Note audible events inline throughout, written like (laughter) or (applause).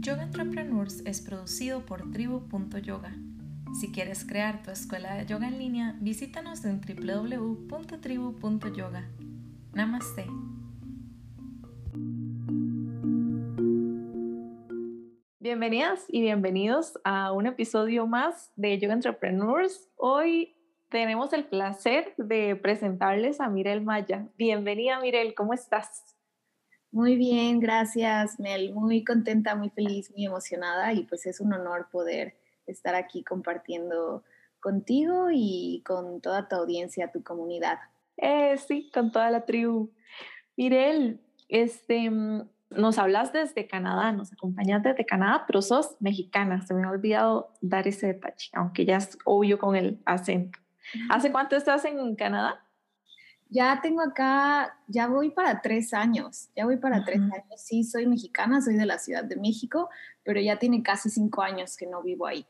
Yoga Entrepreneurs es producido por tribu.yoga. Si quieres crear tu escuela de yoga en línea, visítanos en www.tribu.yoga. Namaste. Bienvenidas y bienvenidos a un episodio más de Yoga Entrepreneurs. Hoy tenemos el placer de presentarles a Mirel Maya. Bienvenida Mirel, ¿cómo estás? Muy bien, gracias Mel. Muy contenta, muy feliz, muy emocionada y pues es un honor poder estar aquí compartiendo contigo y con toda tu audiencia, tu comunidad. Eh, sí, con toda la tribu. Mirel, este, mm, nos hablas desde Canadá, nos acompañas desde Canadá, pero sos mexicana. Se me ha olvidado dar ese detalle, aunque ya es obvio con el acento. ¿Hace cuánto estás en Canadá? Ya tengo acá, ya voy para tres años, ya voy para tres años. Sí, soy mexicana, soy de la Ciudad de México, pero ya tiene casi cinco años que no vivo ahí.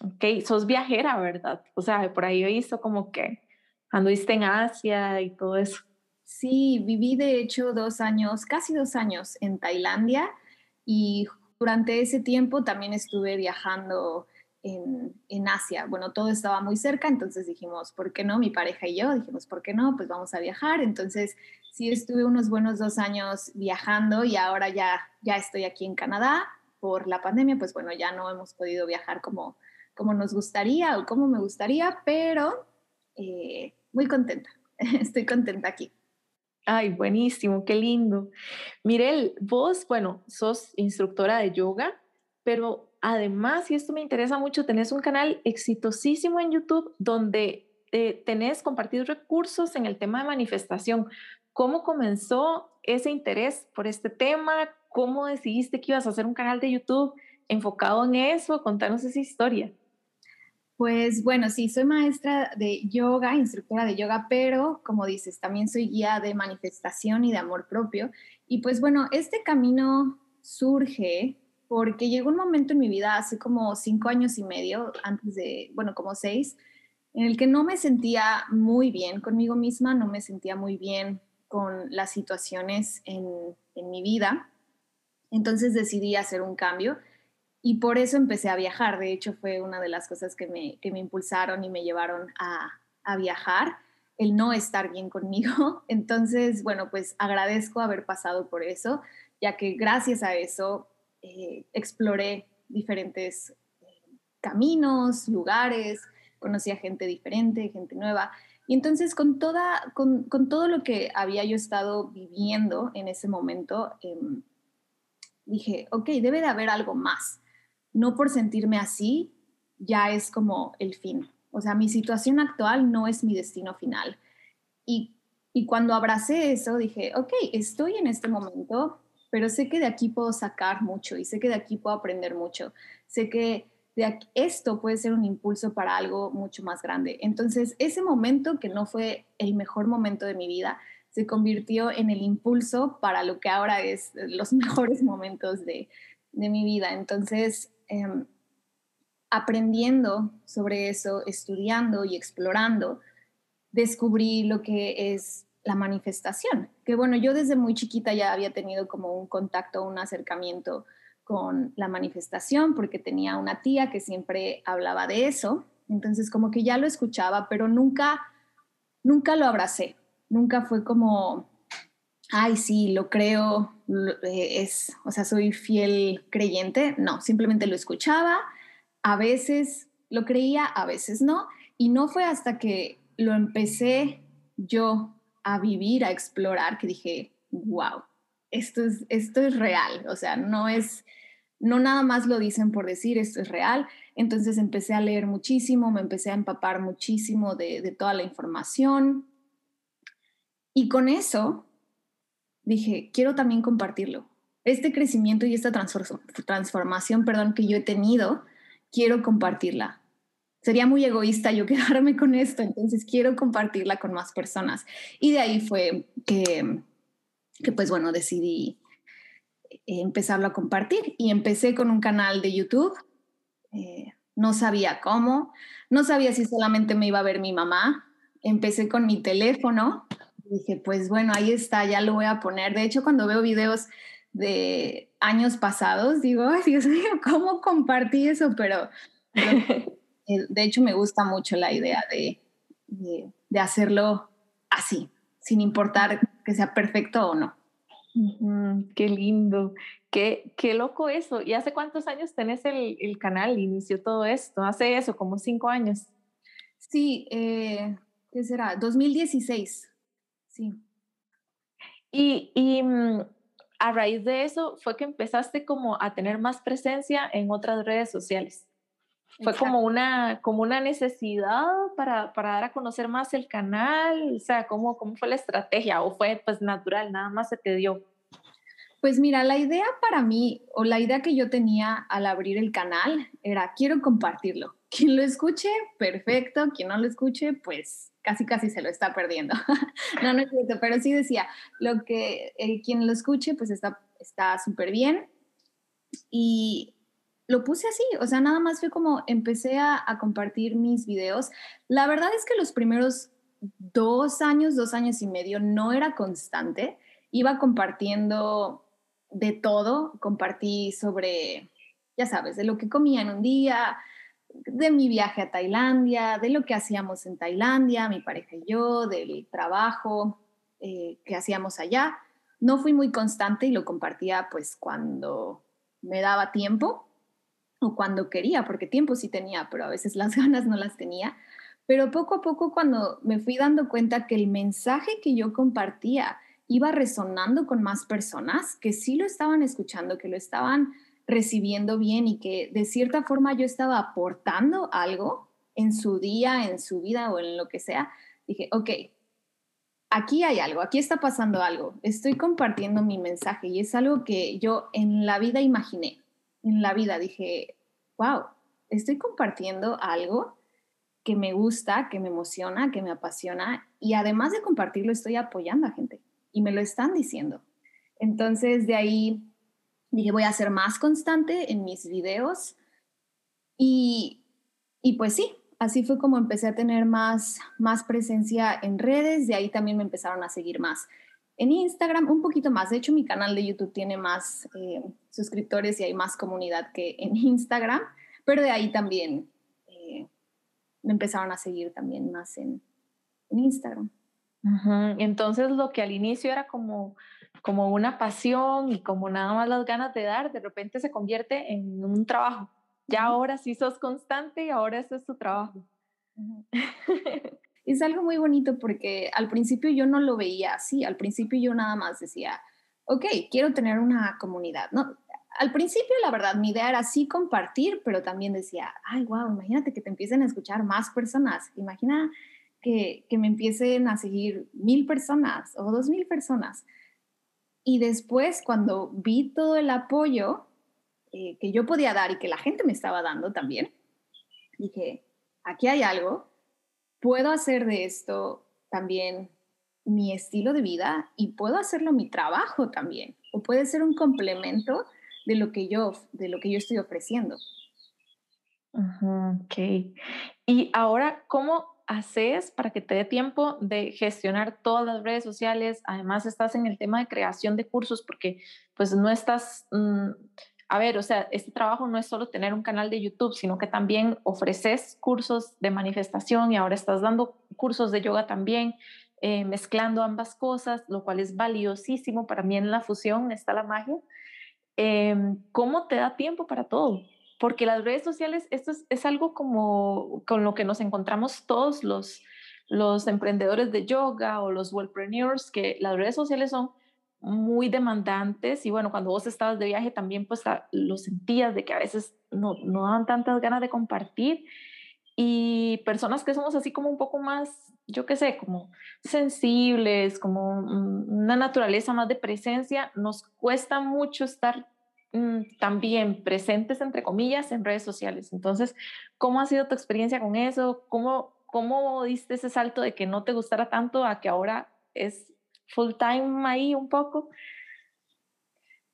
Ok, sos viajera, ¿verdad? O sea, por ahí he visto como que anduviste en Asia y todo eso. Sí, viví de hecho dos años, casi dos años en Tailandia y durante ese tiempo también estuve viajando en, Asia. Bueno, todo estaba muy cerca, entonces dijimos, ¿por qué no? Mi pareja y yo dijimos, ¿por qué no? Pues vamos a viajar. Entonces, sí estuve unos buenos dos años viajando y ahora ya, ya estoy aquí en Canadá. Por la pandemia, pues bueno, ya no hemos podido viajar como, como nos gustaría o como me gustaría, pero eh, muy contenta. (laughs) Estoy contenta aquí. Ay, buenísimo, qué lindo. Mirel, vos, bueno, sos instructora de yoga, pero además, y esto me interesa mucho, tenés un canal exitosísimo en YouTube donde eh, tenés compartidos recursos en el tema de manifestación. ¿Cómo comenzó ese interés por este tema? ¿Cómo decidiste que ibas a hacer un canal de YouTube enfocado en eso? Contanos esa historia. Pues bueno, sí, soy maestra de yoga, instructora de yoga, pero como dices, también soy guía de manifestación y de amor propio. Y pues bueno, este camino surge porque llegó un momento en mi vida hace como cinco años y medio, antes de, bueno, como seis, en el que no me sentía muy bien conmigo misma, no me sentía muy bien con las situaciones en, mi vida. Entonces decidí hacer un cambio y por eso empecé a viajar. De hecho, fue una de las cosas que me, que me impulsaron y me llevaron a, a viajar, el no estar bien conmigo. (laughs) Entonces, bueno, pues agradezco haber pasado por eso, ya que gracias a eso eh, exploré diferentes eh, caminos, lugares, conocí a gente diferente, gente nueva. Y entonces con, toda, con, todo lo que había yo estado viviendo en ese momento, em, dije, ok, debe de haber algo más. No por sentirme así, ya es como el fin. O sea, mi situación actual no es mi destino final. Y, y cuando abracé eso, dije, ok, estoy en este momento, pero sé que de aquí puedo sacar mucho y sé que de aquí puedo aprender mucho. Sé que de esto puede ser un impulso para algo mucho más grande. Entonces, ese momento que no fue el mejor momento de mi vida, se convirtió en el impulso para lo que ahora es los (laughs) mejores momentos de, mi vida. Entonces, em, aprendiendo sobre eso, estudiando y explorando, descubrí lo que es la manifestación. Que bueno, yo desde muy chiquita ya había tenido como un contacto, un acercamiento con la manifestación, porque tenía una tía que siempre hablaba de eso. Entonces como que ya lo escuchaba, pero nunca, nunca lo abracé. Nunca fue como, ay, sí, lo creo, eh, es, o sea, soy fiel creyente. No, simplemente lo escuchaba. A veces lo creía, a veces no. Y no fue hasta que lo empecé yo a vivir, a explorar, que dije, wow, esto es, esto es real, o sea, no es, no nada más lo dicen por decir, esto es real. Entonces empecé a leer muchísimo, me empecé a empapar muchísimo de, de toda la información. Y con eso dije, quiero también compartirlo. Este crecimiento y esta transformación, perdón, que yo he tenido, quiero compartirla sería muy egoísta yo (laughs) quedarme con esto, entonces quiero compartirla con más personas. Y de ahí fue que, que pues bueno, decidí eh, empezarlo a compartir y empecé con un canal de YouTube. Eh, no sabía cómo, no sabía si solamente me iba a ver mi mamá. Empecé con mi teléfono, Dije, pues bueno, ahí está, ya lo voy a poner. De hecho, cuando veo videos de años pasados, digo, Dios mío, ¿cómo compartí eso? Pero, (laughs) de hecho me gusta mucho la idea de, de, hacerlo así, sin importar que sea perfecto o no. qué lindo, qué, qué loco eso. ¿Y hace cuántos años tenés el, el canal? Inició todo esto, hace eso, como cinco años. Sí, eh, ¿qué será? 2016, sí. Y, y mm, a raíz de eso fue que empezaste como a tener más presencia en otras redes sociales. Fue como una, como una necesidad para, para, dar a conocer más el canal, o sea, ¿cómo, ¿cómo fue la estrategia? ¿O fue pues natural, nada más se te dio? Pues mira, la idea para mí, o la idea que yo tenía al abrir el canal, era quiero compartirlo. (laughs) Quien lo escuche, perfecto. Quien no lo escuche, pues casi casi se lo está perdiendo. (laughs) no, no es cierto, pero sí decía, lo que eh, quien lo escuche, pues está está súper bien. Y lo puse así, o sea, nada más fue como empecé a, compartir mis videos. La verdad es que los primeros dos años, dos años y medio, no era constante. Iba compartiendo de todo, compartí sobre, ya sabes, de lo que comía en un día, de mi viaje a Tailandia, de lo que hacíamos en Tailandia, mi pareja y yo, del trabajo eh, que hacíamos allá. No fui muy constante y lo compartía pues cuando me daba tiempo o cuando quería, porque tiempo sí tenía, pero a veces las (laughs) ganas no las tenía. Pero poco a poco cuando me fui dando cuenta que el mensaje que yo compartía iba resonando con más personas que sí lo estaban escuchando, que lo estaban recibiendo bien y que de cierta forma yo estaba aportando algo en su día, en su vida o en lo que sea, dije, ok, aquí hay algo, aquí está pasando algo, estoy compartiendo mi mensaje y es algo que yo en la vida imaginé, en la vida dije, wow, estoy compartiendo algo que me gusta, que me emociona, que me apasiona y además de compartirlo estoy apoyando a gente y me lo están diciendo. Entonces de ahí dije, voy a ser más constante en mis videos. Y, y pues sí, así fue como empecé a tener más, más presencia en redes, de ahí también me empezaron a seguir más. En Instagram un poquito más, de hecho mi canal de YouTube tiene más eh, suscriptores y hay más comunidad que en (laughs) Instagram, pero de ahí también eh, me empezaron a seguir también más en, en Instagram. Entonces lo que al inicio era como como una pasión y como nada más las ganas de dar, de repente se convierte en un trabajo. Ya ahora sí sos constante y ahora ese es tu trabajo. (laughs) es algo muy bonito porque al principio yo no lo veía así, al principio yo nada más decía, ok, quiero tener una comunidad, ¿no? Al principio, la verdad, mi idea era sí compartir, pero también decía, ay, wow, imagínate que te empiecen a escuchar más personas, imagina que, que me empiecen a seguir mil personas o dos mil personas. Y después, cuando vi todo el apoyo eh, que yo podía dar y que la gente me estaba dando también, dije, aquí hay algo, puedo hacer de esto también mi estilo de vida y puedo hacerlo mi trabajo también, o puede ser un complemento de lo que yo, de lo que yo estoy ofreciendo. ok. Y ahora, ¿cómo haces para que te dé tiempo de gestionar todas las redes sociales? Además, estás en el tema de creación de cursos porque pues no estás, mm, a ver, o sea, este trabajo no es solo tener un canal de YouTube, sino que también ofreces cursos de manifestación y ahora estás dando cursos de yoga también, eh, mezclando ambas cosas, lo cual es valiosísimo. Para mí en la fusión está la magia. Em, ¿Cómo te da tiempo para todo? porque las redes sociales, esto es, algo como con lo que nos encontramos todos los, los emprendedores de yoga o los wellpreneurs, que las redes sociales son muy demandantes y bueno, cuando vos estabas de viaje también pues lo sentías de que a veces no, no daban tantas ganas de compartir y personas que somos así como un poco más, yo qué sé, como sensibles, como una naturaleza más de presencia, nos cuesta mucho estar Mm, también presentes, entre comillas, en redes sociales. Entonces, ¿cómo ha sido tu experiencia con eso? ¿Cómo, cómo diste ese salto de que no te gustara tanto a que ahora es full time ahí un poco?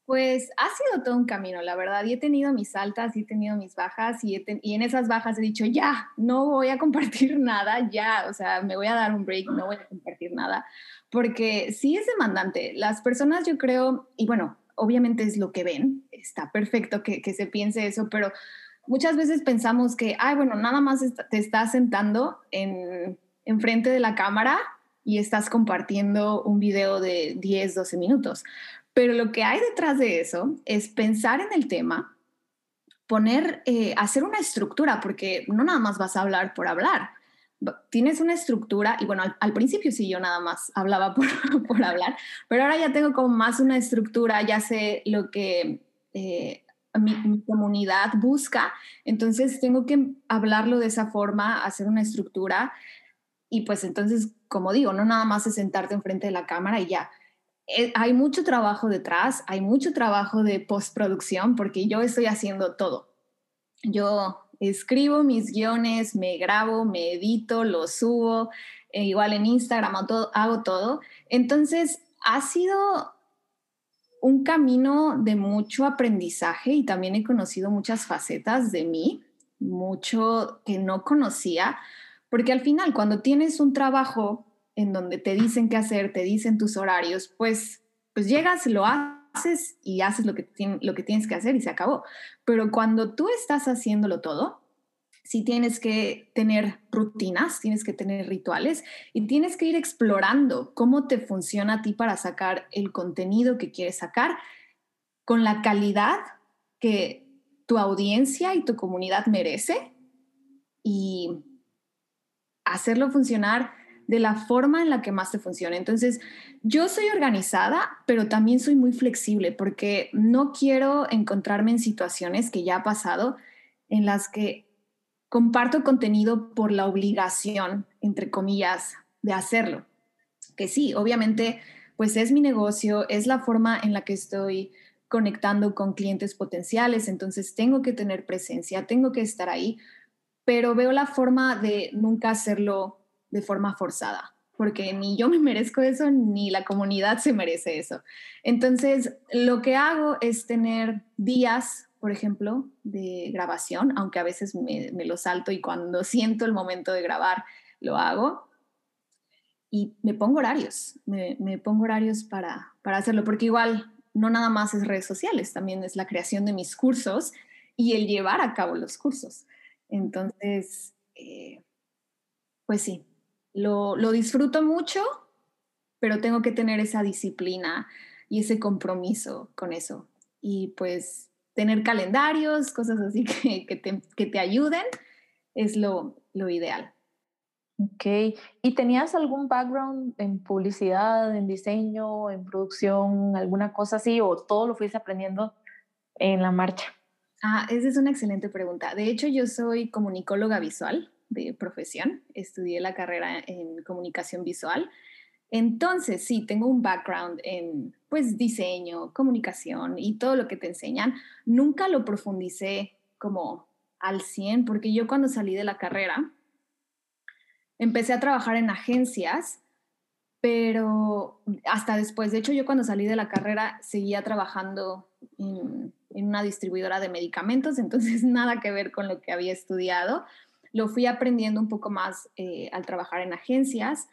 Pues ha sido todo un camino, la verdad. Y he tenido mis altas y he tenido mis bajas y, y, en esas bajas he dicho, ya, no voy a compartir (laughs) nada, ya, o sea, me voy a dar un break, no voy a compartir nada, porque sí es demandante. Las personas, yo creo, y bueno, obviamente es lo que ven, está perfecto que, que se piense eso, pero muchas veces pensamos que, ay, bueno, nada más te estás sentando en, en frente de la cámara y estás compartiendo un video de 10, 12 minutos. Pero lo que hay detrás de eso es pensar en el tema, poner, eh, hacer una estructura, porque no nada más vas a hablar por hablar. Tienes una estructura, y bueno, al, principio sí yo nada más hablaba (laughs) por, por, hablar, pero ahora ya tengo como más una estructura, ya sé lo que eh, mi, mi, comunidad busca, entonces tengo que hablarlo de esa forma, hacer una estructura, y pues entonces, como digo, no nada más es sentarte enfrente de la cámara y ya eh, hay mucho trabajo detrás, hay mucho trabajo de postproducción porque yo estoy haciendo todo. Yo escribo mis guiones, me grabo, me edito, los subo, e igual en Instagram hago todo. Entonces, ha sido un camino de mucho aprendizaje y también he conocido muchas facetas de mí, mucho que no conocía, porque al final cuando tienes un trabajo en donde te dicen qué hacer, te dicen tus horarios, pues, pues llegas, lo haces y haces lo que, tienes que hacer y se acabó. Pero cuando tú estás haciéndolo todo, sí tienes que tener rutinas, tienes que tener rituales y tienes que ir explorando cómo te funciona a ti para sacar el contenido que quieres sacar con la calidad que tu audiencia y tu comunidad merece y hacerlo funcionar de la forma en la que más te funcione. Entonces, yo soy organizada, pero también soy muy flexible porque no quiero encontrarme en situaciones que ya ha pasado en las que comparto contenido por la obligación, entre comillas, de hacerlo. Que sí, obviamente, pues es mi negocio, es la forma en la que estoy conectando con clientes potenciales, entonces tengo que tener presencia, tengo que estar ahí, pero veo la forma de nunca hacerlo de forma forzada, porque ni yo me (laughs) merezco eso, ni la comunidad se merece eso. Entonces, lo que hago es tener días, por ejemplo, de grabación, aunque a veces me, lo salto y cuando (laughs) siento el momento de grabar, lo hago. Y me pongo horarios, me, pongo horarios para, para hacerlo, porque igual no nada más es redes sociales, también es la creación de mis cursos y el llevar a cabo los cursos. Entonces, eh, pues sí, lo, disfruto mucho, pero tengo que tener esa disciplina y ese compromiso con eso. Y pues tener calendarios, cosas así (laughs) que, te, ayuden, es lo, lo ideal. Ok, ¿y tenías algún background en publicidad, en diseño, en producción, alguna cosa así, o todo lo fuiste aprendiendo en la marcha? Ah, esa es una excelente pregunta. De hecho, yo soy comunicóloga visual de profesión, estudié la carrera en comunicación visual. Entonces, sí, tengo un background en pues diseño, comunicación y todo lo que te enseñan. Nunca lo profundicé como al 100 porque yo cuando salí de la carrera empecé a trabajar en agencias, pero hasta después, de hecho yo cuando salí de la carrera seguía trabajando en, en una distribuidora de medicamentos, entonces (laughs) nada que ver con lo que había estudiado lo fui aprendiendo un poco más eh, al trabajar en agencias,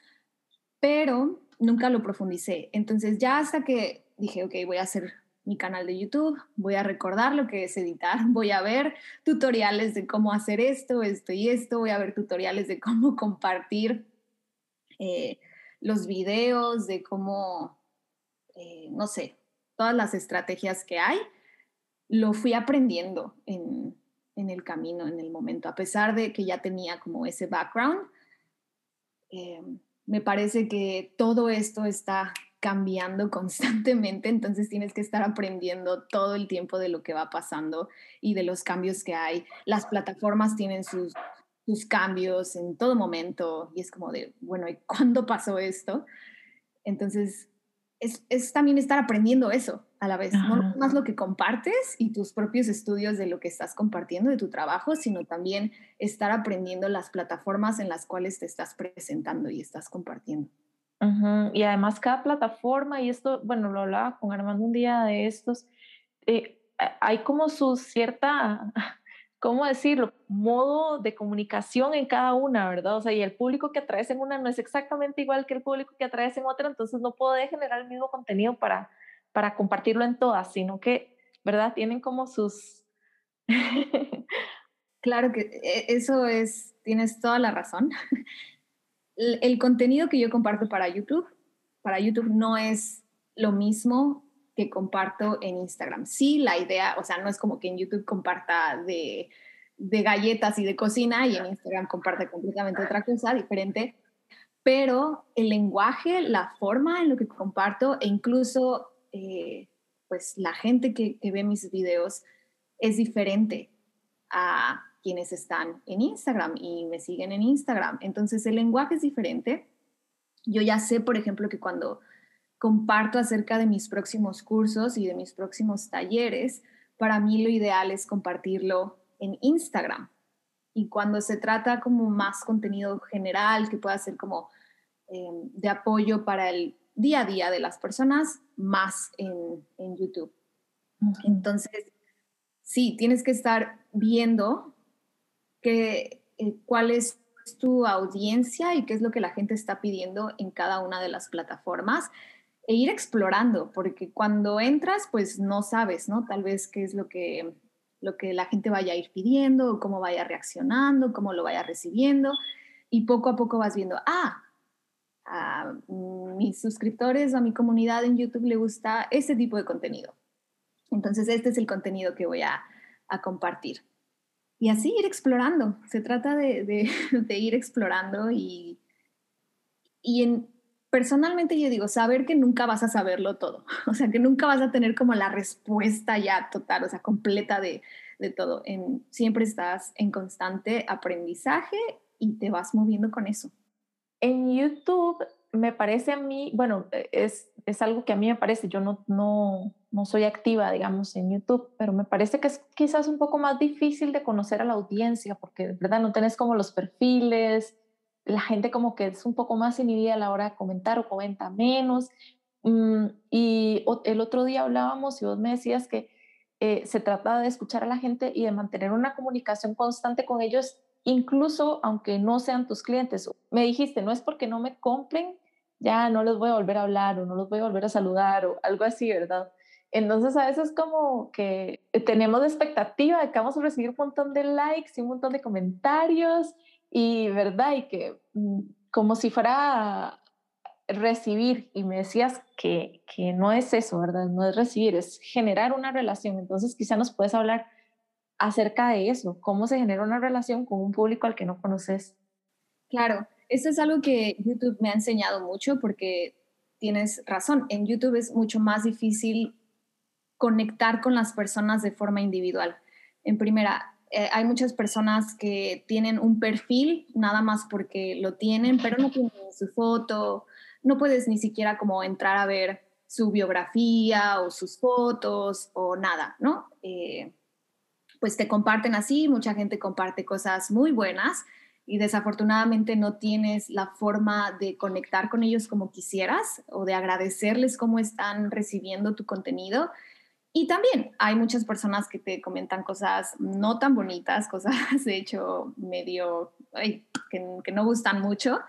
pero nunca lo profundicé. Entonces ya hasta que dije, ok, voy a hacer mi canal de YouTube, voy a recordar lo que es editar, (laughs) voy a ver tutoriales de cómo hacer esto, esto y esto, voy a ver tutoriales de cómo (laughs) compartir eh, los videos, de cómo, eh, no sé, todas las estrategias que hay, lo fui aprendiendo en, en el camino, en el momento, a pesar de que ya tenía como ese background. Eh, me parece que todo esto está cambiando (laughs) constantemente, entonces tienes que estar aprendiendo todo el tiempo de lo que va pasando y de los cambios que hay. Las plataformas tienen sus, sus cambios en todo momento y es como de, bueno, ¿y cuándo pasó esto? Entonces, es, es también estar aprendiendo eso, a la vez, no más lo que compartes y tus propios estudios de lo que estás compartiendo de tu trabajo, sino también estar aprendiendo las plataformas en las cuales te estás presentando y estás compartiendo. Y además cada plataforma, y esto, bueno, lo hablaba con Armando un día de estos, eh, hay como su cierta (laughs) ¿cómo decirlo? Modo de comunicación en cada una, ¿verdad? O sea, y el público que atraes en una no es exactamente igual que el público que atraes en otra, entonces no puedo generar el mismo contenido para, para compartirlo en todas, sino que, ¿verdad? Tienen como sus... (laughs) claro que e, eso es, tienes toda la razón. (laughs) El, contenido que yo comparto para YouTube, para YouTube no es lo mismo que comparto en Instagram. Sí, la idea, o sea, no es como que en YouTube comparta de, de galletas y de cocina y en Instagram comparte completamente otra cosa diferente, pero el lenguaje, la forma en lo que comparto e incluso eh, pues la gente que, ve mis videos es diferente a quienes están en Instagram y me siguen en Instagram. Entonces el lenguaje es diferente. Yo ya sé, por ejemplo, que cuando comparto acerca de mis próximos cursos y de mis próximos talleres, para mí lo ideal es compartirlo en Instagram. Y cuando se trata como más contenido general, que pueda ser como eh, de apoyo para el día a día de las personas, más en, YouTube. Entonces, sí, tienes que estar viendo que, eh, cuál es tu audiencia y qué es lo que la gente está pidiendo en cada una de las plataformas e ir explorando, porque cuando entras, pues no sabes, ¿no? Tal vez qué es lo que, lo que la gente vaya a ir pidiendo, cómo vaya reaccionando, cómo lo vaya recibiendo, y poco a poco vas viendo, ah, a mis suscriptores o a mi comunidad en YouTube le gusta este tipo de contenido. Entonces, este es el contenido que voy a, compartir. Y así ir explorando. Se trata (laughs) de, ir explorando y, y en, personalmente yo digo, saber que nunca vas a saberlo todo. (laughs) O sea, que nunca vas a tener como la respuesta ya total, o sea, completa de, de todo. En, siempre estás en constante aprendizaje y te vas moviendo con eso. En YouTube me parece a mí, bueno, e, es, es algo que a mí me parece, yo no, no, no soy activa, digamos, en YouTube, pero me parece que es quizás un poco más difícil de conocer a la audiencia, porque de verdad no tenés como los perfiles, la gente como que es un poco más inhibida a la hora de comentar o comenta menos. Mm, y el otro día hablábamos y vos me decías que eh, se trata de escuchar a la gente y de mantener una comunicación constante con ellos incluso aunque no sean tus clientes. Me dijiste, no es porque no me compren, ya no les voy a volver a hablar o no los voy a volver a saludar o algo así, ¿verdad? Entonces a veces como que tenemos expectativa de que vamos a recibir un montón de likes y un montón de comentarios y, ¿verdad? Y que mm, como si fuera recibir y me decías que, que no es eso, ¿verdad? No es recibir, es generar una relación. Entonces quizá nos puedes hablar acerca de eso, cómo se genera una relación con un público al que no conoces. Claro, eso es algo que YouTube me ha enseñado mucho porque tienes razón, en YouTube es mucho más difícil conectar con las personas de forma individual. En primera, eh, hay muchas personas que tienen un perfil nada más porque lo tienen, pero no tienen su foto, no puedes ni siquiera como entrar a ver su biografía o sus fotos o nada, ¿no? Eh, pues te comparten así, mucha gente comparte cosas muy buenas y desafortunadamente no tienes la forma de conectar con ellos como quisieras o de agradecerles cómo están recibiendo tu contenido. Y también hay muchas personas que te comentan cosas no tan bonitas, cosas (laughs) de hecho medio que, no gustan mucho.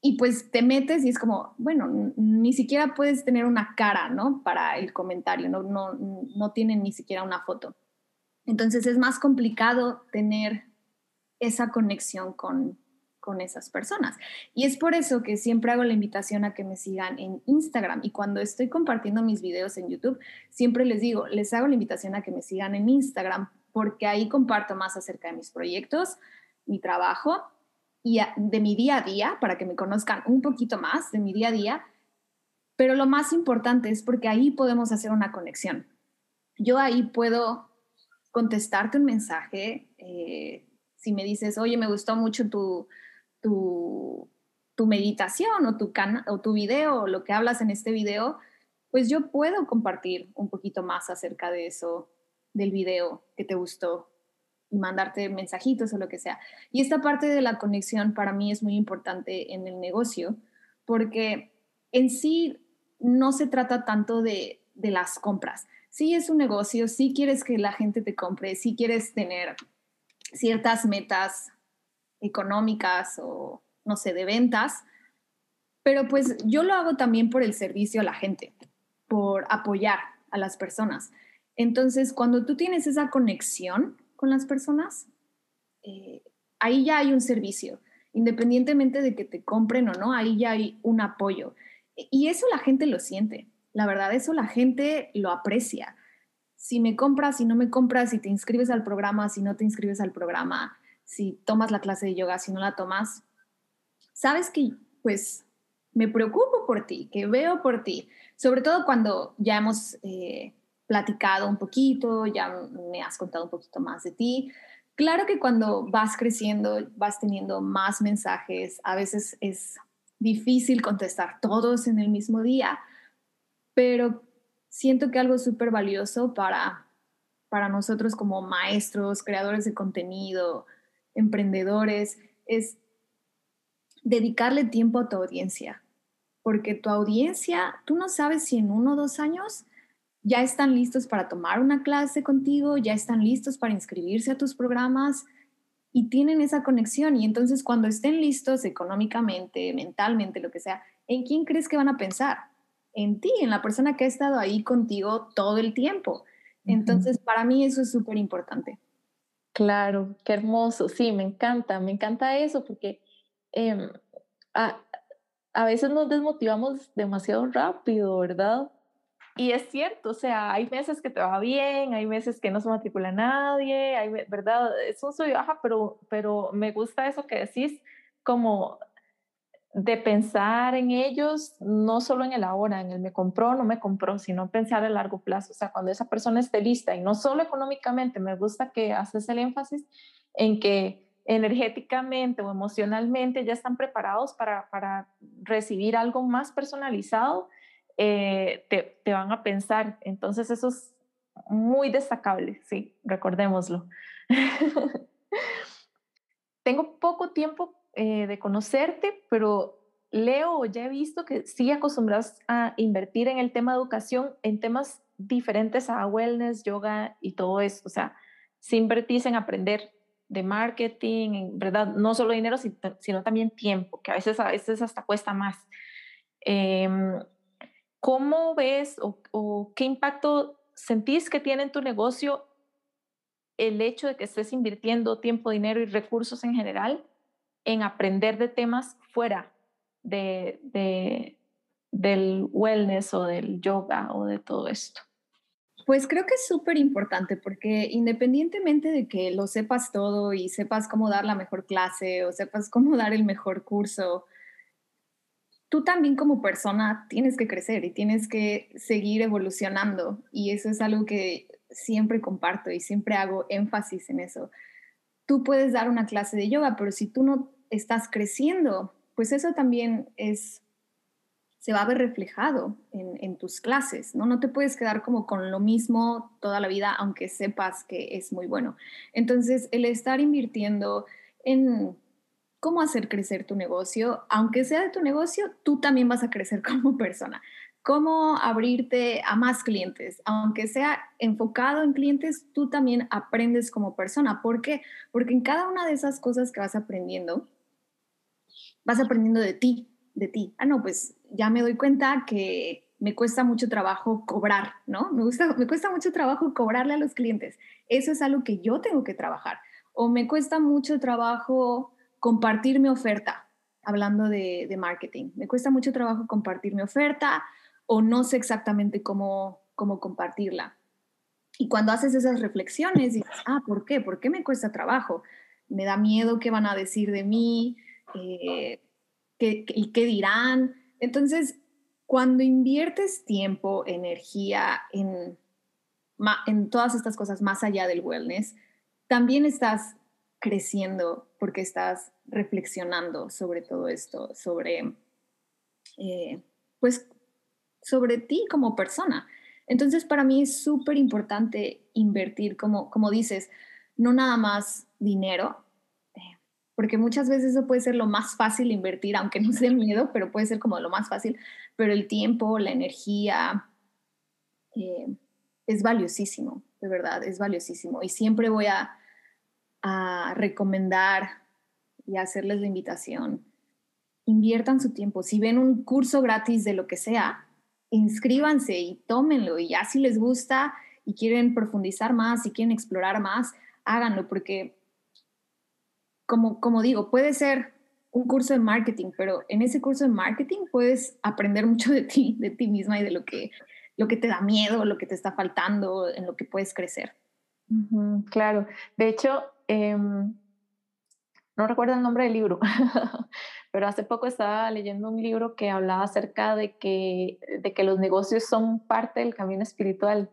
Y pues te metes y es como, bueno, ni siquiera puedes tener una cara, ¿no? Para el comentario, no, no, no tienen ni siquiera una foto. Entonces es más complicado tener esa conexión con, esas personas. Y es por eso que siempre hago la invitación a que me sigan en Instagram. Y cuando estoy compartiendo mis videos en YouTube, siempre les digo, les hago la invitación a que me sigan en Instagram, porque ahí comparto más acerca de mis proyectos, mi trabajo y de mi día a día, para que me conozcan un poquito más de mi día a día. Pero lo más importante es porque ahí podemos hacer una conexión. Yo ahí puedo contestarte un mensaje, eh, si me dices, oye, me gustó mucho tu, tu, tu meditación o tu, o tu video o lo que hablas en este video, pues yo puedo compartir un poquito más acerca de eso, del video que te gustó y mandarte mensajitos o lo que sea. Y esta parte de la conexión para mí es muy importante en el negocio porque en sí no se trata tanto de, de las compras, sí es un negocio, sí quieres que la gente te compre, sí quieres tener ciertas metas económicas o, no sé, de ventas, pero pues yo lo hago también por el servicio a la gente, por apoyar a las personas. Entonces, cuando tú tienes esa conexión con las personas, eh, ahí ya hay un servicio, independientemente de que te compren o no, ahí ya hay un apoyo. Y eso la gente lo siente, la verdad, eso la gente lo aprecia. Si me compras, si no me compras, si te inscribes al programa, si no te inscribes al programa, si tomas la clase de yoga, si no la tomas, sabes que pues me preocupo por ti, que veo por ti, sobre todo cuando ya hemos eh, platicado un poquito, ya me has contado un poquito más de ti. Claro que cuando vas creciendo, vas teniendo más mensajes, a veces es difícil contestar todos en el mismo día, pero siento que algo súper valioso para, para nosotros como maestros, creadores de contenido, emprendedores, es dedicarle tiempo a tu audiencia, porque tu audiencia, tú no sabes si en uno o dos años ya están listos para tomar una clase contigo, ya están listos para inscribirse a tus programas y tienen esa conexión. Y entonces cuando estén listos económicamente, mentalmente, lo que sea, ¿en quién crees que van a pensar? En ti, en la persona que ha estado ahí contigo todo el tiempo. Entonces, para mí eso es súper importante. Claro, qué hermoso. Sí, me encanta, me encanta eso porque em, a, a veces nos desmotivamos demasiado rápido, ¿verdad? Y es cierto, o sea, hay meses que te va bien, hay meses que no se matricula nadie, hay, ¿verdad? Es un sub baja, pero, pero me gusta eso que decís, como de pensar en ellos, no solo en el ahora, en el me compró, no me compró, sino pensar a largo plazo. O sea, cuando esa persona esté lista y no solo económicamente, me gusta que haces el énfasis en que energéticamente o emocionalmente ya están preparados para, para recibir algo más personalizado eh, te, te, van a pensar. Entonces eso es muy destacable, sí, recordémoslo. (laughs) Tengo poco tiempo eh, de conocerte, pero leo o ya he visto que sí acostumbras a invertir en el tema de educación, en temas diferentes a wellness, yoga y todo eso. O sea, sí invertís en aprender de marketing, verdad, no solo dinero, sino también tiempo, que a veces, a veces hasta cuesta más. Eh, ¿Cómo ves o, qué impacto sentís que tiene en tu negocio el hecho de que estés invirtiendo tiempo, dinero y recursos en general en aprender de temas fuera de, del wellness o del yoga o de todo esto? Pues creo que es súper importante porque independientemente de que lo sepas todo y sepas cómo dar la mejor clase o sepas cómo dar el mejor curso, tú también como persona tienes que crecer y tienes que seguir evolucionando. Y eso es algo que siempre comparto y siempre hago énfasis en eso. Tú puedes dar una clase de yoga, pero si tú no estás creciendo, pues eso también es se va a ver reflejado en, en, tus clases, ¿no? No te puedes quedar como con lo mismo toda la vida, aunque sepas que es muy bueno. Entonces, el estar invirtiendo en cómo hacer crecer tu negocio. Aunque sea de tu negocio, tú también vas a crecer (laughs) como persona. Cómo abrirte a más clientes. Aunque sea enfocado en clientes, tú también aprendes como persona. ¿Por qué? Porque en cada una de esas cosas que vas aprendiendo, vas aprendiendo de ti, de ti. Ah, no, pues ya me doy cuenta que me cuesta mucho trabajo cobrar, ¿no? Me, gusta, me cuesta mucho trabajo cobrarle a los clientes. Eso es algo que yo tengo que trabajar. O me cuesta mucho trabajo compartir mi oferta, hablando de, marketing. Me cuesta mucho trabajo compartir mi oferta o no sé exactamente cómo, cómo compartirla. Y cuando haces esas reflexiones, dices, ah, ¿por qué? ¿Por qué me cuesta trabajo? Me da miedo qué van a decir de mí, eh, qué, qué, dirán. Entonces, cuando inviertes tiempo, energía en, en todas estas cosas más allá del wellness, también estás creciendo porque estás reflexionando sobre todo esto, sobre, eh, pues, sobre ti como persona. Entonces, para mí es súper importante invertir, como, como dices, no nada más dinero, porque muchas veces eso puede ser lo más fácil invertir, aunque no sea miedo, pero puede ser como lo más fácil, pero el tiempo, la energía, eh, es valiosísimo, de verdad, es valiosísimo. Y siempre voy a, a recomendar y hacerles la invitación. Inviertan su tiempo. Si ven un curso gratis de lo que sea, inscríbanse y tómenlo. Y ya si les gusta y quieren profundizar más, y quieren explorar más, háganlo, porque como, como digo, puede ser un curso de marketing, pero en ese curso de marketing puedes aprender mucho de ti, de ti misma y de lo que, lo que te da miedo, lo que te está faltando, en lo que puedes crecer. claro, de hecho, em, no recuerdo el nombre del libro, (laughs) pero hace poco estaba leyendo un libro que hablaba acerca de que, de que los negocios son parte del camino espiritual.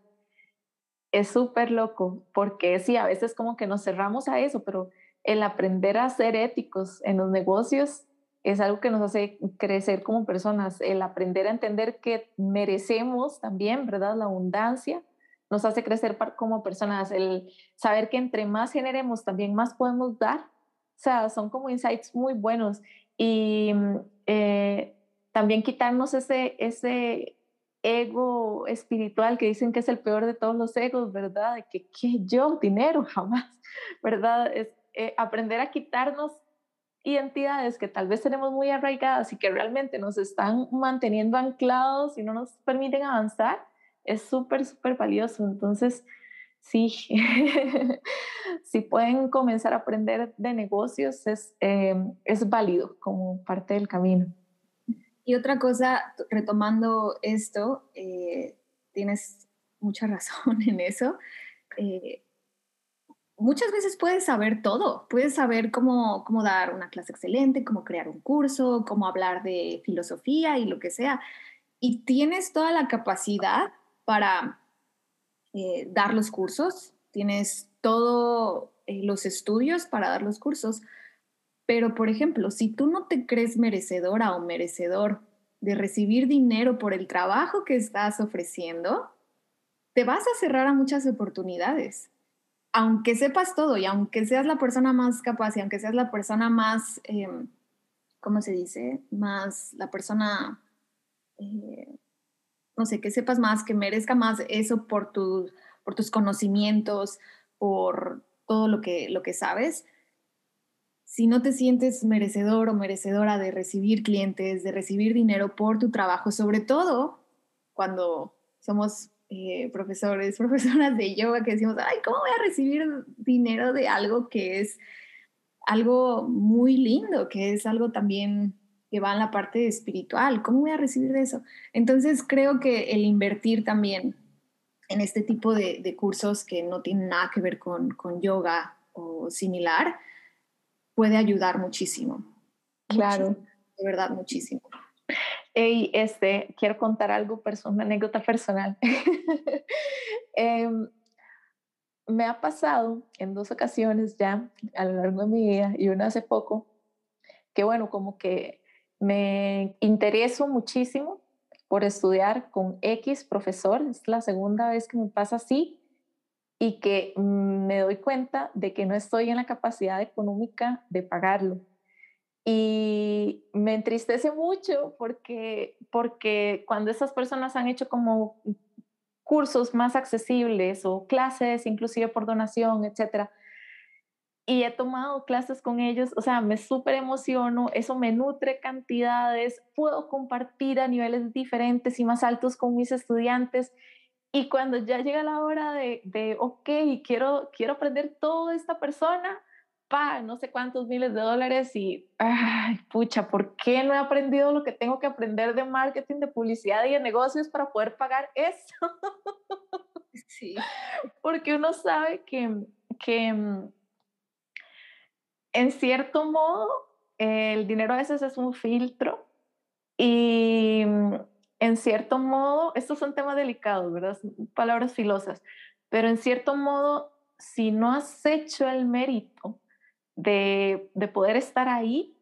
Es súper loco, porque sí, a veces como que nos cerramos a eso, pero el aprender a ser éticos en los negocios es algo que nos hace crecer como personas, el aprender a entender que merecemos también, ¿verdad? La abundancia nos hace crecer como personas, el saber que entre más generemos, también más podemos dar. O sea, son como insights muy buenos. Y eh, también quitarnos ese, ese ego espiritual que dicen que es el peor de todos los egos, ¿verdad? De que, que yo, dinero, (laughs) jamás, ¿verdad? Es, eh, aprender a quitarnos identidades que tal vez tenemos muy arraigadas y que realmente nos están manteniendo anclados y no nos permiten avanzar, es súper, súper valioso. Entonces, sí, (laughs) si pueden comenzar a aprender de negocios, es, eh, es válido como parte del camino. Y otra cosa, retomando esto, eh, tienes mucha (laughs) razón en eso muchas veces puedes saber todo, puedes saber cómo, cómo dar una clase excelente, cómo crear un curso, cómo hablar de filosofía y lo que sea. Y tienes toda la capacidad para eh, dar los cursos, tienes todos eh, los estudios para dar los cursos, pero por ejemplo, si tú no te crees merecedora o merecedor de recibir dinero por el trabajo que estás ofreciendo, te vas a cerrar a muchas oportunidades aunque sepas todo y aunque seas la persona más capaz y aunque seas la persona más, em, ¿cómo se dice? Más, la persona, eh, no sé, que sepas más, que merezca más eso por, por tus conocimientos, por todo lo que, lo que sabes. Si no te sientes merecedor o merecedora de recibir clientes, de recibir dinero por tu trabajo, sobre todo cuando somos eh, profesores, (laughs) profesoras de yoga que decimos, ay, ¿cómo voy a recibir dinero de algo que es algo muy lindo, que es algo también que va en la parte espiritual? ¿Cómo voy a recibir de eso? Entonces creo que el invertir también en este tipo de, cursos que no tienen nada que ver con, con yoga o similar puede ayudar muchísimo. Claro. de verdad, muchísimo. Hey, este, quiero contar algo, una anécdota personal. (laughs) Em, me ha pasado en dos ocasiones ya a lo largo de mi vida y una hace poco, que bueno, como que me intereso muchísimo por estudiar con X profesor, es la segunda vez que me pasa así, y que me doy cuenta de que no estoy en la capacidad económica de pagarlo y me entristece mucho porque, porque cuando esas personas han hecho como cursos más accesibles o clases inclusive por donación, etcétera, y he tomado clases con ellos, o sea, me súper emociono, eso me nutre cantidades, puedo compartir a niveles diferentes y más altos con mis estudiantes. Y cuando ya llega la hora de, de ok, quiero, quiero aprender todo de esta persona, pa, no sé cuántos miles de dólares y, ay, pucha, ¿por qué no he aprendido lo que tengo que aprender de marketing, de publicidad y de negocios para poder pagar eso? (laughs) Sí. Porque uno sabe que, que mm, en cierto modo el dinero a veces es un filtro y mm, en cierto modo, estos son temas delicados, ¿verdad? Palabras filosas, pero en cierto modo, si no has hecho el mérito de, poder estar ahí,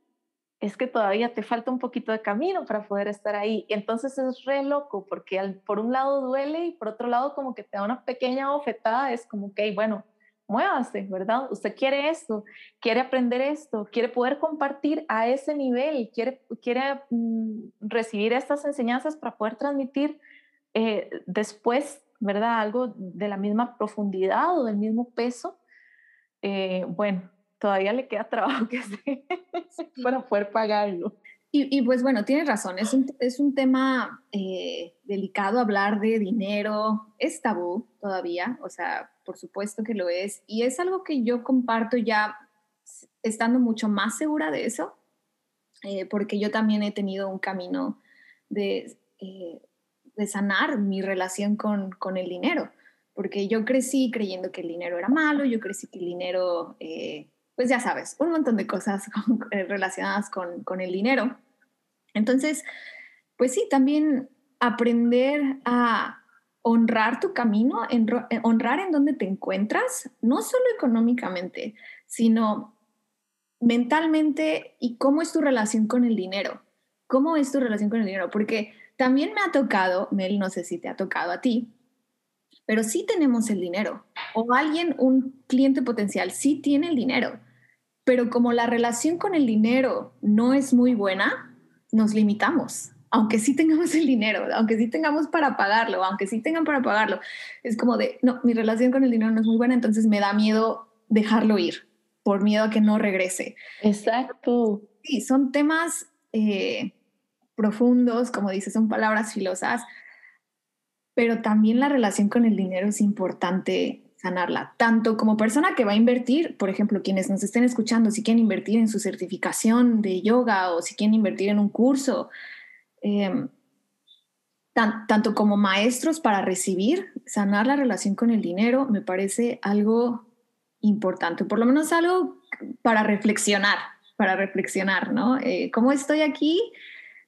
es que todavía te falta un poquito de camino para poder estar ahí. Entonces es re loco porque por un lado duele y por otro lado como que te da una pequeña bofetada, es como que, bueno, muévase, ¿verdad? Usted quiere esto, quiere aprender esto, quiere poder compartir a ese nivel, quiere, quiere mm, recibir estas enseñanzas para poder transmitir eh, después ¿verdad? Algo de la misma profundidad o del mismo peso, eh, bueno, todavía le queda trabajo que hacer (laughs) para poder pagarlo. Y, pues bueno, tienes razón, es un, es un tema eh, delicado hablar de dinero, es tabú todavía, o sea, por supuesto que lo es, y es algo que yo comparto ya estando mucho más segura de eso, eh, porque yo también he tenido un camino de, eh, de sanar mi relación con, con, el dinero, porque yo crecí creyendo que el dinero era malo, yo crecí que el dinero pues ya sabes, un montón de cosas (laughs) eh, relacionadas con, con el dinero. Entonces, pues sí, también aprender a honrar tu camino, eh, honrar en dónde te encuentras, no solo económicamente, sino mentalmente y cómo es tu relación con el dinero. ¿Cómo es tu relación con el dinero? Porque también me ha tocado, Mel, no sé si te ha tocado a ti, pero sí tenemos el dinero. O alguien, un cliente potencial, sí tiene el dinero, pero como la relación con el dinero no es muy buena, nos limitamos. Aunque sí tengamos el dinero, aunque sí tengamos para pagarlo, aunque sí tengan para pagarlo, es como de, no, mi relación con el dinero no es muy buena, entonces me da miedo dejarlo ir, por miedo a que no regrese. Exacto. Sí, son temas eh, profundos, como dices, son palabras filosas, pero también la relación con el dinero es importante sanarla, tanto como persona que va a invertir, por ejemplo, quienes nos estén escuchando, si quieren invertir en su certificación de yoga o si quieren invertir en un curso, em, tanto como maestros para recibir, sanar la relación con el dinero me parece algo importante, por lo menos algo para reflexionar, para reflexionar, ¿no? Eh, ¿Cómo estoy aquí?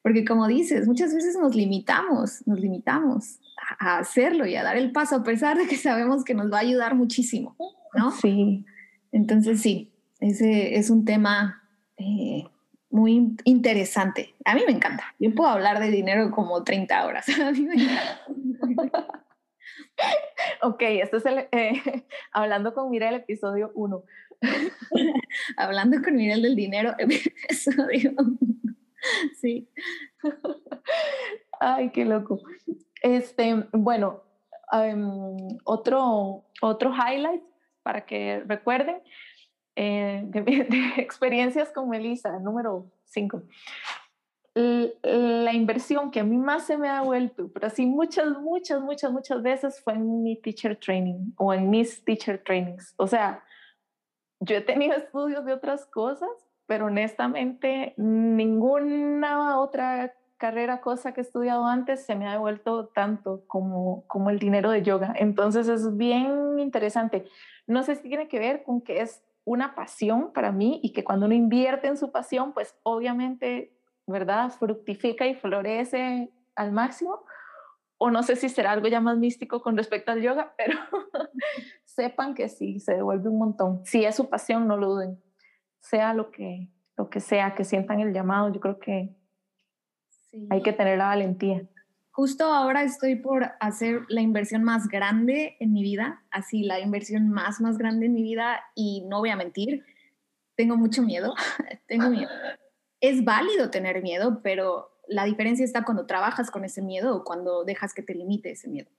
Porque como dices, muchas veces nos limitamos, nos limitamos a hacerlo y a dar el paso, a pesar de que sabemos que nos va a ayudar muchísimo, ¿no? Sí. Entonces, sí, ese es un tema eh, muy interesante. A mí me encanta. Yo puedo hablar de dinero como 30 horas. (laughs) A mí me encanta. ok, esto es el, eh, (laughs) hablando con Mira el episodio 1. (laughs) hablando con Mira del dinero, episodio Sí. Ay, qué loco. Este, bueno, em, otro, otro highlight para que recuerden eh, de, (laughs) experiencias con Melissa, número 5. La inversión que a mí más se me ha vuelto, pero así muchas, muchas, muchas, muchas veces fue en mi teacher training o en mis teacher trainings. O sea, yo he tenido estudios de otras cosas, pero honestamente ninguna otra carrera, cosa que he estudiado antes, se me ha devuelto tanto como, como el dinero de yoga. Entonces es bien interesante. No sé si tiene que ver con que es una pasión para mí y que cuando uno invierte en su pasión, pues obviamente, ¿verdad? Fructifica y florece al máximo. O no sé si será algo ya más místico con respecto al yoga, (laughs) pero sepan que sí, se devuelve un montón. Si es su pasión, no lo duden. Sea lo que, lo que sea, que sientan el llamado, yo creo que hay que tener la valentía. Justo ahora estoy por hacer la inversión más grande en mi vida, así la inversión más, más grande en mi vida y no voy a mentir, tengo mucho miedo, (laughs) tengo miedo. Es válido tener miedo, pero la diferencia está cuando trabajas con ese miedo o cuando dejas que te limite ese miedo.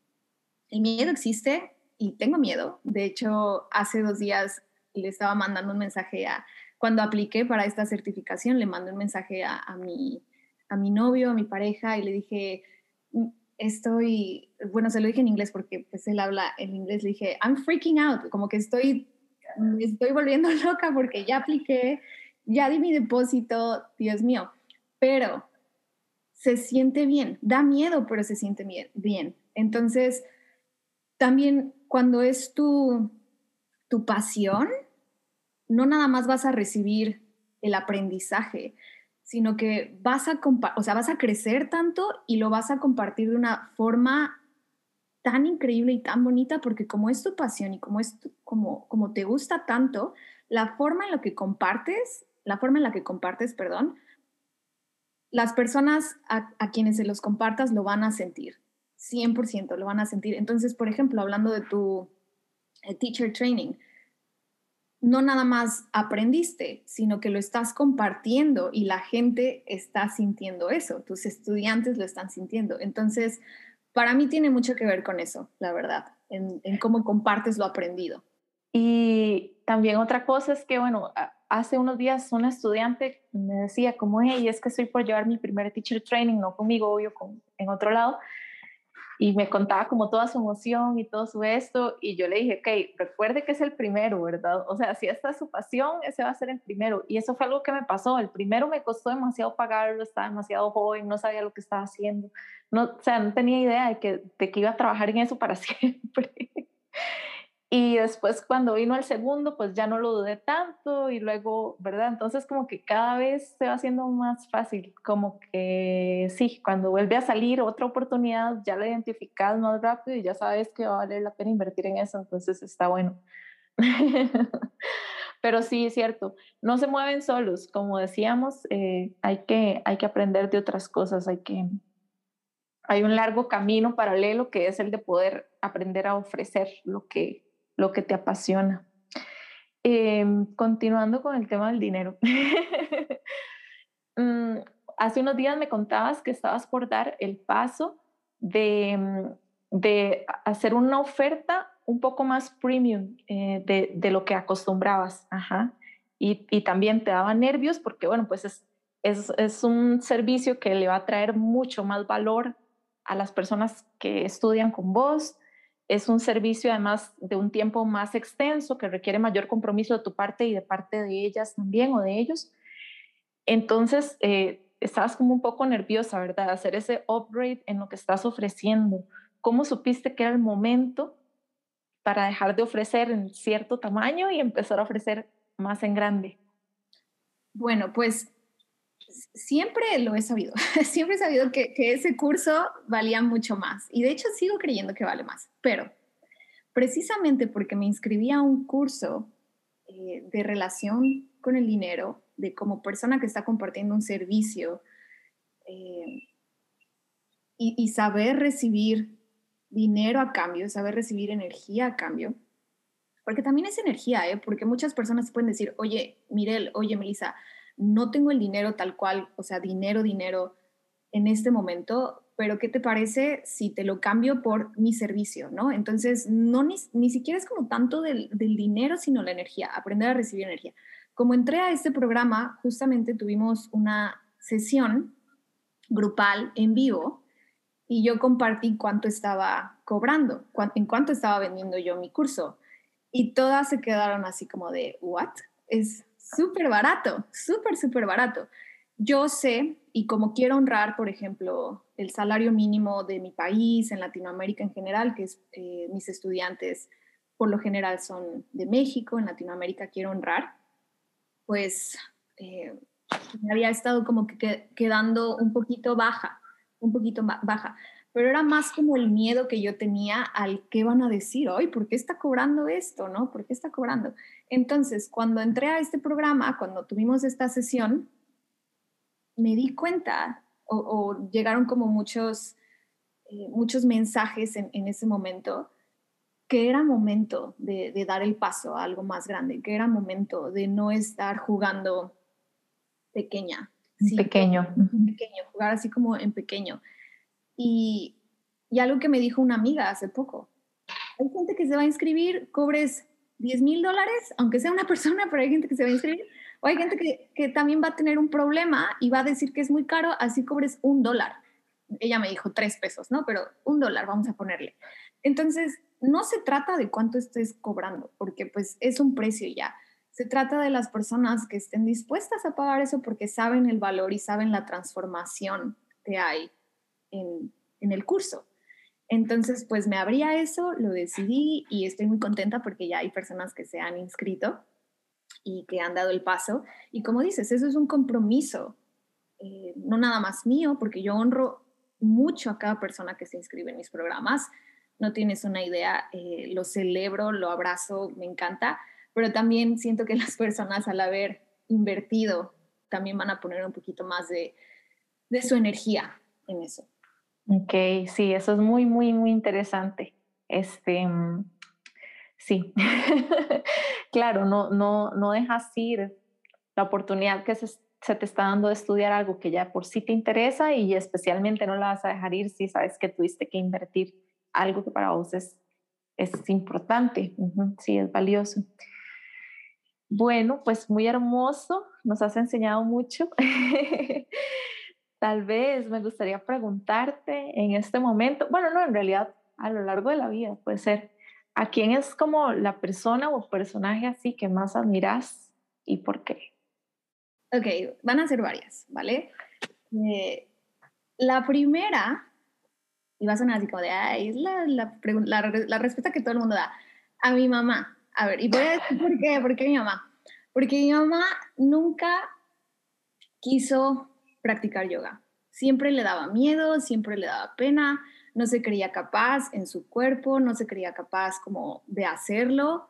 El miedo existe y tengo miedo. De hecho, hace dos días le estaba mandando un mensaje a, cuando apliqué para esta certificación, le mandé un mensaje a, a mi a mi novio, a mi pareja, y le dije, mm, estoy, bueno, se lo dije en inglés porque pues él habla en inglés, le dije, I'm freaking out, como que estoy, estoy volviendo (laughs) loca porque ya apliqué, ya di mi depósito, Dios mío, pero se siente bien, da miedo, pero se siente bien. Entonces, también cuando es tu, tu pasión, no nada más vas a recibir el aprendizaje, sino que vas a, o sea, vas a crecer tanto y lo vas a compartir de una forma tan increíble y tan bonita porque como es tu pasión y como es como como te gusta tanto, la forma en la que compartes, la forma en la que compartes, perdón, las personas a, a quienes se los compartas lo van a sentir, 100% lo van a sentir. Entonces, por ejemplo, hablando de tu eh, teacher training, no nada más aprendiste, sino que lo estás compartiendo y la gente está sintiendo eso, tus estudiantes lo están sintiendo. Entonces, para mí tiene mucho que ver con eso, la verdad, en, cómo compartes lo aprendido. Y también otra cosa es que, bueno, hace unos días una estudiante me decía como, hey, es que estoy por llevar mi primer teacher training, no conmigo, obvio, con, en otro lado, y me contaba como toda su emoción y todo su esto, y yo le dije, ok, recuerde que es el primero, ¿verdad? O sea, si esta es su pasión, ese va a ser el primero. Y eso fue algo que me pasó. El primero me costó demasiado pagarlo, estaba demasiado joven, no sabía lo que estaba haciendo. No, o sea, no tenía idea de que, de que iba a trabajar en eso para (laughs) siempre. Y después cuando vino el segundo, pues ya no lo dudé tanto y luego, ¿verdad? Entonces como que cada vez se va haciendo más fácil, como que sí, cuando vuelve a salir otra oportunidad, ya la identificas más rápido y ya sabes que va a valer la pena invertir en eso, entonces está bueno. (laughs) Pero sí, es cierto, no se mueven solos, como decíamos, eh, hay, que, hay que aprender de otras cosas, hay que... Hay un largo camino paralelo que es el de poder aprender a ofrecer lo que, lo que te apasiona. Em, continuando con el tema del dinero. (laughs) Mm, hace unos días me contabas que estabas por dar el paso de, mm, de hacer una oferta un poco más premium eh, de, de, lo que acostumbrabas. Ajá. Y, y, también te daba nervios porque, bueno, pues es, es, es un servicio que le va a traer mucho más valor a las personas que estudian con vos, es un servicio además de un tiempo más extenso que requiere mayor compromiso de tu parte y de parte de ellas también o de ellos. Entonces, eh, estabas como un poco nerviosa, ¿verdad? Hacer ese upgrade en lo que estás ofreciendo. ¿Cómo supiste que era el momento para dejar de ofrecer en cierto tamaño y empezar a ofrecer más en grande? Bueno, pues siempre lo he sabido, (laughs) siempre he sabido que, ese curso valía mucho más. Y de hecho sigo creyendo que vale más, pero precisamente porque me inscribí a un curso eh, de relación con el dinero, de como persona que está compartiendo un servicio eh, y, saber recibir dinero a cambio, saber recibir energía a cambio, porque también es energía, ¿eh? porque muchas personas pueden decir, oye, Mirel, oye, Melissa, no tengo el dinero tal cual, o sea, dinero, dinero en este momento, pero ¿qué te parece si te lo cambio por mi servicio, no? Entonces, no ni, ni siquiera es como tanto del, del, dinero, sino la energía, aprender a recibir energía. Como entré a este programa, justamente tuvimos una sesión grupal en vivo y yo compartí cuánto estaba cobrando, en cuánto estaba vendiendo yo mi curso. Y todas se quedaron así como de, ¿what? Es súper barato, súper, súper barato. Yo sé, y como quiero honrar, por ejemplo, el salario mínimo de mi país, en Latinoamérica en general, que es, eh, mis estudiantes por lo general son de México, en Latinoamérica quiero honrar, pues eh, me había estado como que quedando un poquito baja, un poquito baja pero era más como el miedo que yo tenía al qué van a decir hoy, ¿por qué está cobrando esto? ¿No? ¿Por qué está cobrando? Entonces, cuando entré a este programa, cuando tuvimos esta sesión, me di cuenta o, llegaron como muchos, eh, muchos mensajes en, ese momento que era momento de, dar el paso a algo más grande, que era momento de no estar jugando pequeña. pequeño. Pequeño, jugar así como en pequeño. Y, y algo que me dijo una amiga hace poco, hay gente que se va a inscribir, cobres 10 mil dólares, aunque sea una (laughs) persona, pero hay gente que se va a inscribir, o hay gente que, que, también va a tener un problema y va a decir que es muy caro, así cobres un dólar. Ella me dijo tres pesos, ¿no? Pero un dólar, vamos a ponerle. Entonces, no se trata de cuánto estés cobrando, porque pues es un precio ya. Se trata de las personas que estén dispuestas a pagar eso porque saben el valor y saben la transformación que hay en, el curso. Entonces, pues me abría eso, lo decidí y estoy muy contenta porque ya hay personas que se han inscrito y que han dado el paso. Y como dices, eso es un compromiso, eh, no nada más mío, porque yo honro mucho a cada persona que se inscribe en mis programas. No tienes una idea, eh, lo celebro, lo abrazo, me encanta, pero también siento que las personas al haber invertido también van a poner un poquito más de, de su energía en eso. Ok, sí, eso es muy, muy, muy interesante. Este, mm, sí, (laughs) claro, no, no, no dejas ir la oportunidad que se, se te está dando de estudiar algo que ya por sí te interesa y especialmente no la vas a dejar ir si sabes que tuviste que invertir algo que para vos es, es importante, sí, es valioso. Bueno, pues muy hermoso, nos has enseñado mucho. (laughs) Tal vez me gustaría preguntarte en este momento, bueno, no, en realidad a lo largo de la vida puede ser, ¿a quién es como la persona o personaje así que más admiras y por qué? Ok, van a ser varias, ¿vale? Eh, la primera, y va a sonar así como de, ay, es la, la, la, respuesta que todo el mundo da, a mi mamá. A ver, y voy a decir por qué, por qué mi mamá. Porque mi mamá nunca quiso practicar yoga. Siempre le daba miedo, siempre le daba pena, no se creía capaz en su cuerpo, no se creía capaz como de hacerlo.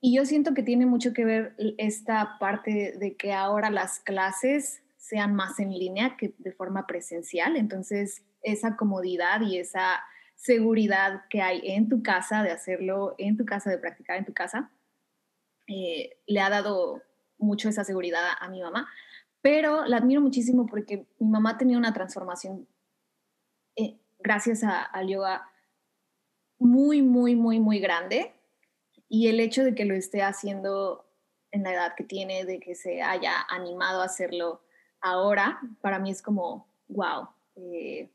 Y yo siento que tiene mucho que ver esta parte de que ahora las clases sean más en línea que de forma presencial. Entonces, esa comodidad y esa seguridad que hay en tu casa de hacerlo, en tu casa, de practicar en tu casa, eh, le ha dado mucho esa seguridad a, mi mamá. Pero la admiro muchísimo porque mi mamá tenía una transformación eh, gracias al yoga muy, muy, muy, muy grande y el hecho de que lo esté haciendo en la edad que tiene, de que se haya animado a hacerlo ahora, para mí es como, wow, eh,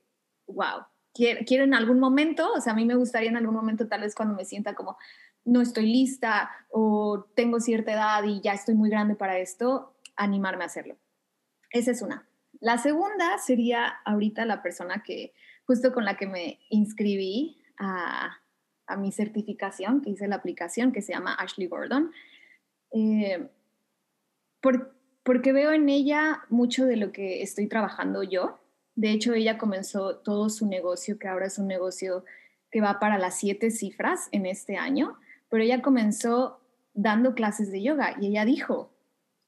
wow. Quiero, quiero, en algún momento, o sea, a mí me gustaría en algún momento, tal vez cuando me sienta como, no estoy lista o tengo cierta edad y ya estoy muy grande para esto, animarme a hacerlo. Esa es una. La segunda sería ahorita la persona que, justo con la que me inscribí a, a mi certificación, que hice la aplicación, que se llama Ashley Gordon, eh, porque veo en ella mucho de lo que estoy trabajando yo. De hecho, ella comenzó todo su negocio, que ahora es un negocio que va para las siete cifras en este año, pero ella comenzó dando clases de yoga y ella dijo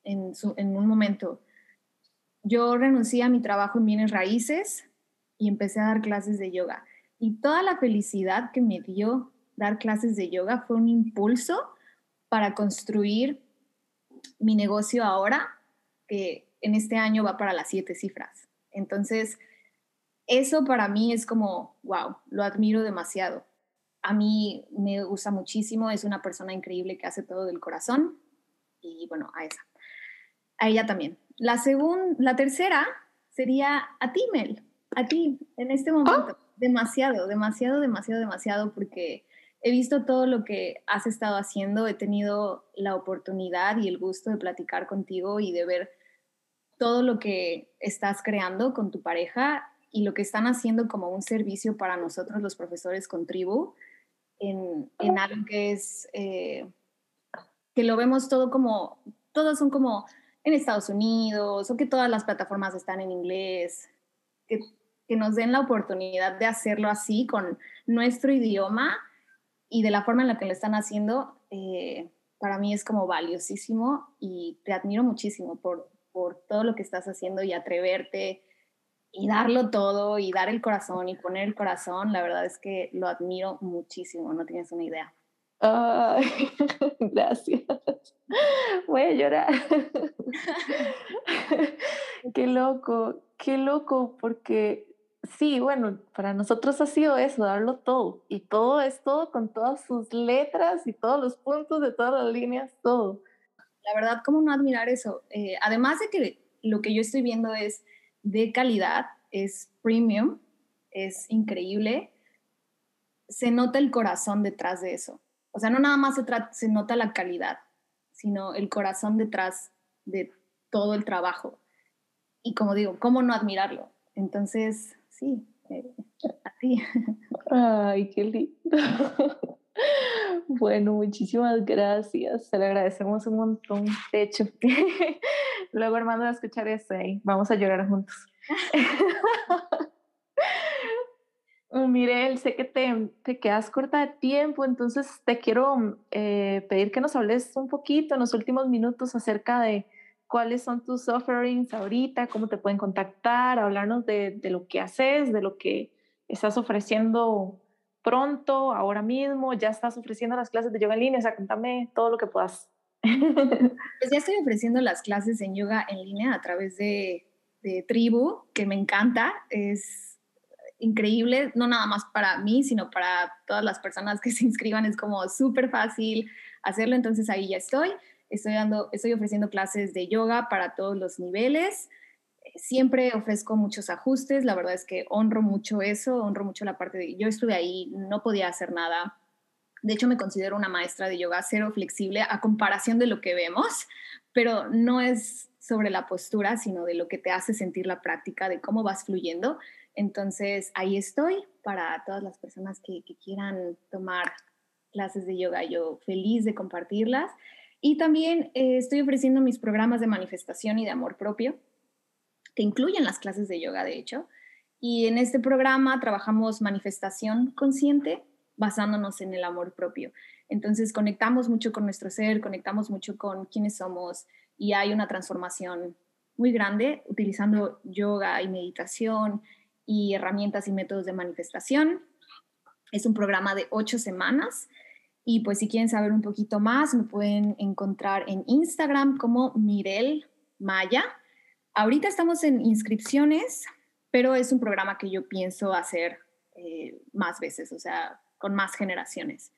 en, en un momento, yo renuncié a mi trabajo en bienes raíces y empecé a dar clases de yoga. Y toda la felicidad que me dio dar clases de yoga fue un impulso para construir mi negocio ahora, que en este año va para las siete cifras. Entonces, eso para mí es como, wow, lo admiro demasiado. A mí me gusta muchísimo, es una persona increíble que hace todo del corazón y bueno, a esa. A ella también. La segunda, la tercera sería a ti, Mel, a ti, en este momento. Ah demasiado, demasiado, demasiado, demasiado, porque he visto todo lo que has estado haciendo, he tenido la oportunidad y el gusto de platicar contigo y de ver todo lo que estás creando con tu pareja y lo que están haciendo como un servicio para nosotros los profesores con Tribu en, en algo que es, eh, que lo vemos todo como, todos son como en Estados Unidos o que todas las plataformas están en inglés, que que nos den la oportunidad de hacerlo así con nuestro idioma y de la forma en la que lo están haciendo, eh, para mí es como valiosísimo y te admiro muchísimo por, por todo lo que estás haciendo y atreverte y darlo todo y dar el corazón y poner el corazón. La verdad es que lo admiro muchísimo, no tienes una idea. (laughs) gracias. Voy a llorar. (laughs) qué loco, qué loco, porque Sí, bueno, para nosotros ha sido eso, darlo todo. Y todo es todo con todas sus letras y todos los puntos de todas las líneas, todo. La verdad, ¿cómo no admirar eso? Eh, además de que lo que yo estoy viendo es de calidad, es premium, es increíble, se nota el corazón detrás de eso. O sea, no nada más se, nota la calidad, sino el corazón detrás de todo el trabajo. Y como digo, ¿cómo no admirarlo? Entonces, sí, eh, (laughs) así. Ay, qué lindo. (laughs) Bueno, muchísimas gracias. Se le agradecemos un montón. De hecho, (laughs) luego Armando va a escuchar esto y vamos a llorar juntos. Mirel, sé que te, te, quedas corta de tiempo, entonces te quiero eh, pedir que nos hables un poquito en los últimos minutos acerca de cuáles son tus offerings ahorita, cómo te pueden contactar, hablarnos de, lo que haces, de lo que estás ofreciendo pronto, ahora mismo, ya estás ofreciendo las clases de yoga en línea, o sea, cuéntame todo lo que puedas. (laughs) Pues ya estoy ofreciendo las clases en yoga en línea a través de, de Tribu, que me encanta. Es increíble, no nada más para mí, sino para todas las personas que (laughs) se inscriban. Es como súper fácil hacerlo, entonces ahí ya estoy. Estoy, dando, estoy ofreciendo clases de yoga para todos los niveles. Siempre ofrezco muchos ajustes, la verdad es que honro mucho eso, honro mucho la parte de, yo estuve ahí, no podía hacer nada. De hecho, me considero una maestra de yoga cero flexible a comparación de lo que vemos, pero no es sobre la postura, sino de lo que te hace sentir la práctica, de cómo vas fluyendo. Entonces, ahí estoy para todas las personas que, quieran tomar clases de yoga, yo feliz de compartirlas. Y también eh, estoy ofreciendo mis programas de manifestación y de amor propio, que incluyen las clases de yoga, de hecho. Y en este programa trabajamos manifestación consciente basándonos en el amor propio. Entonces conectamos mucho con nuestro ser, conectamos mucho con quiénes somos y hay una transformación muy grande utilizando yoga y meditación y herramientas y métodos de manifestación. Es un programa de ocho semanas y pues si quieren saber un poquito más, me pueden encontrar en Instagram como Mirel Maya. Ahorita estamos en inscripciones, pero es un programa que yo pienso hacer eh, más veces, o sea, con más generaciones.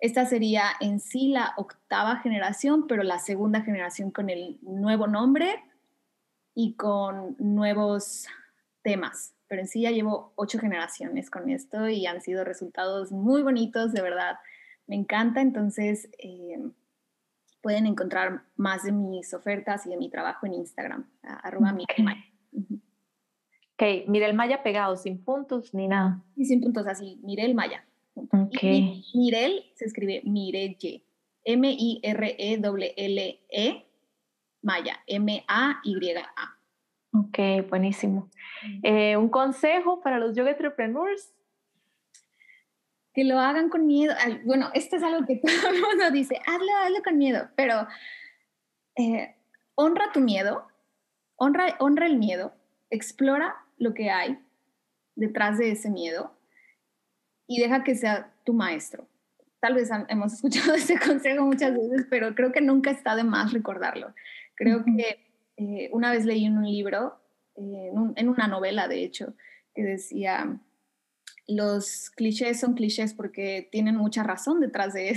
Esta sería en sí la octava generación, pero la segunda generación con el nuevo nombre y con nuevos temas. Pero en sí ya llevo ocho generaciones con esto y han sido resultados muy bonitos, de verdad me encanta, entonces eh, pueden encontrar más de mis ofertas y de mi trabajo en Instagram, arroba okay. Maya. Ok, Mirel Maya pegado, sin puntos ni nada. Y sin puntos, así, Mirel Maya. Ok. Mirel se escribe Mirelle, M-I-R-E-L-L-E, -E, Maya, M-A-Y-A. Ok, buenísimo. Eh, un consejo para los yoga entrepreneurs que lo hagan con miedo. bueno, esto es algo que (laughs) todo el mundo dice, hazlo, hazlo con miedo, pero eh, honra tu miedo, honra, honra el miedo, explora lo que hay detrás de ese miedo y deja que sea tu maestro. Tal vez hemos (laughs) escuchado este consejo muchas veces, pero creo que nunca está de más recordarlo. Creo que eh, una vez leí en un libro, eh, en una novela de hecho, que decía, los clichés son clichés porque tienen mucha razón detrás de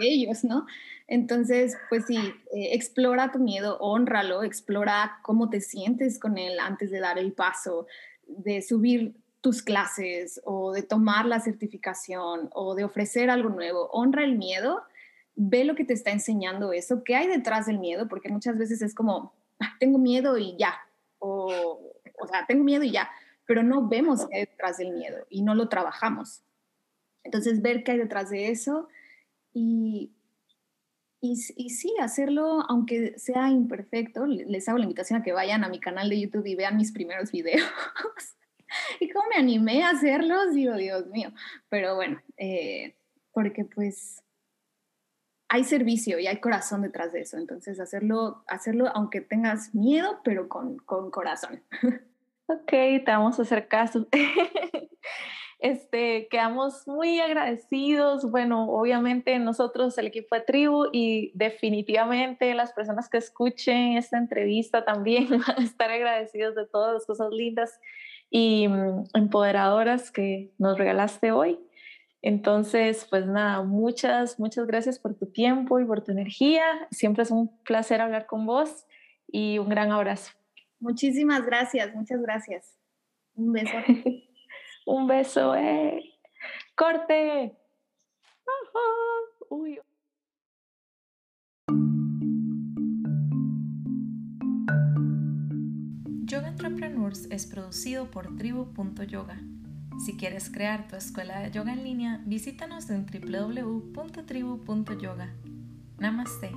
ellos, ¿no? Entonces, pues sí, eh, explora tu miedo, honralo, explora cómo te sientes con él antes de dar el paso, de subir tus clases o de tomar la certificación o de ofrecer algo nuevo. Honra el miedo, ve lo que te está enseñando eso, qué hay detrás del miedo, porque muchas veces es como, ah, tengo miedo y ya, o, o sea, tengo miedo y ya pero no vemos qué hay detrás del miedo y no lo trabajamos. Entonces, ver qué hay detrás de eso y, y, sí, hacerlo, aunque sea imperfecto, les hago la invitación a que vayan a mi canal de YouTube y vean mis primeros (laughs) videos. y cómo me animé a hacerlos, digo, Dios mío. Pero bueno, eh, porque pues hay servicio y hay corazón detrás de eso. Entonces, hacerlo, hacerlo aunque tengas miedo, pero con, con corazón. (laughs) Ok, te vamos a hacer caso. (laughs) este, quedamos muy agradecidos. Bueno, obviamente nosotros, el equipo de Tribu y definitivamente las personas que escuchen esta entrevista también (laughs) van a estar agradecidos de todas las cosas lindas y mm, empoderadoras que nos regalaste hoy. Entonces, pues nada, muchas, muchas gracias por tu tiempo y por tu energía. Siempre es un placer hablar con vos y un gran abrazo. Muchísimas gracias, muchas gracias. Un beso. (laughs) Un beso, eh. Corte. Uy. Yoga Entrepreneurs es producido por tribu.yoga. Si quieres crear tu escuela de yoga en línea, visítanos en www.tribu.yoga. Namaste.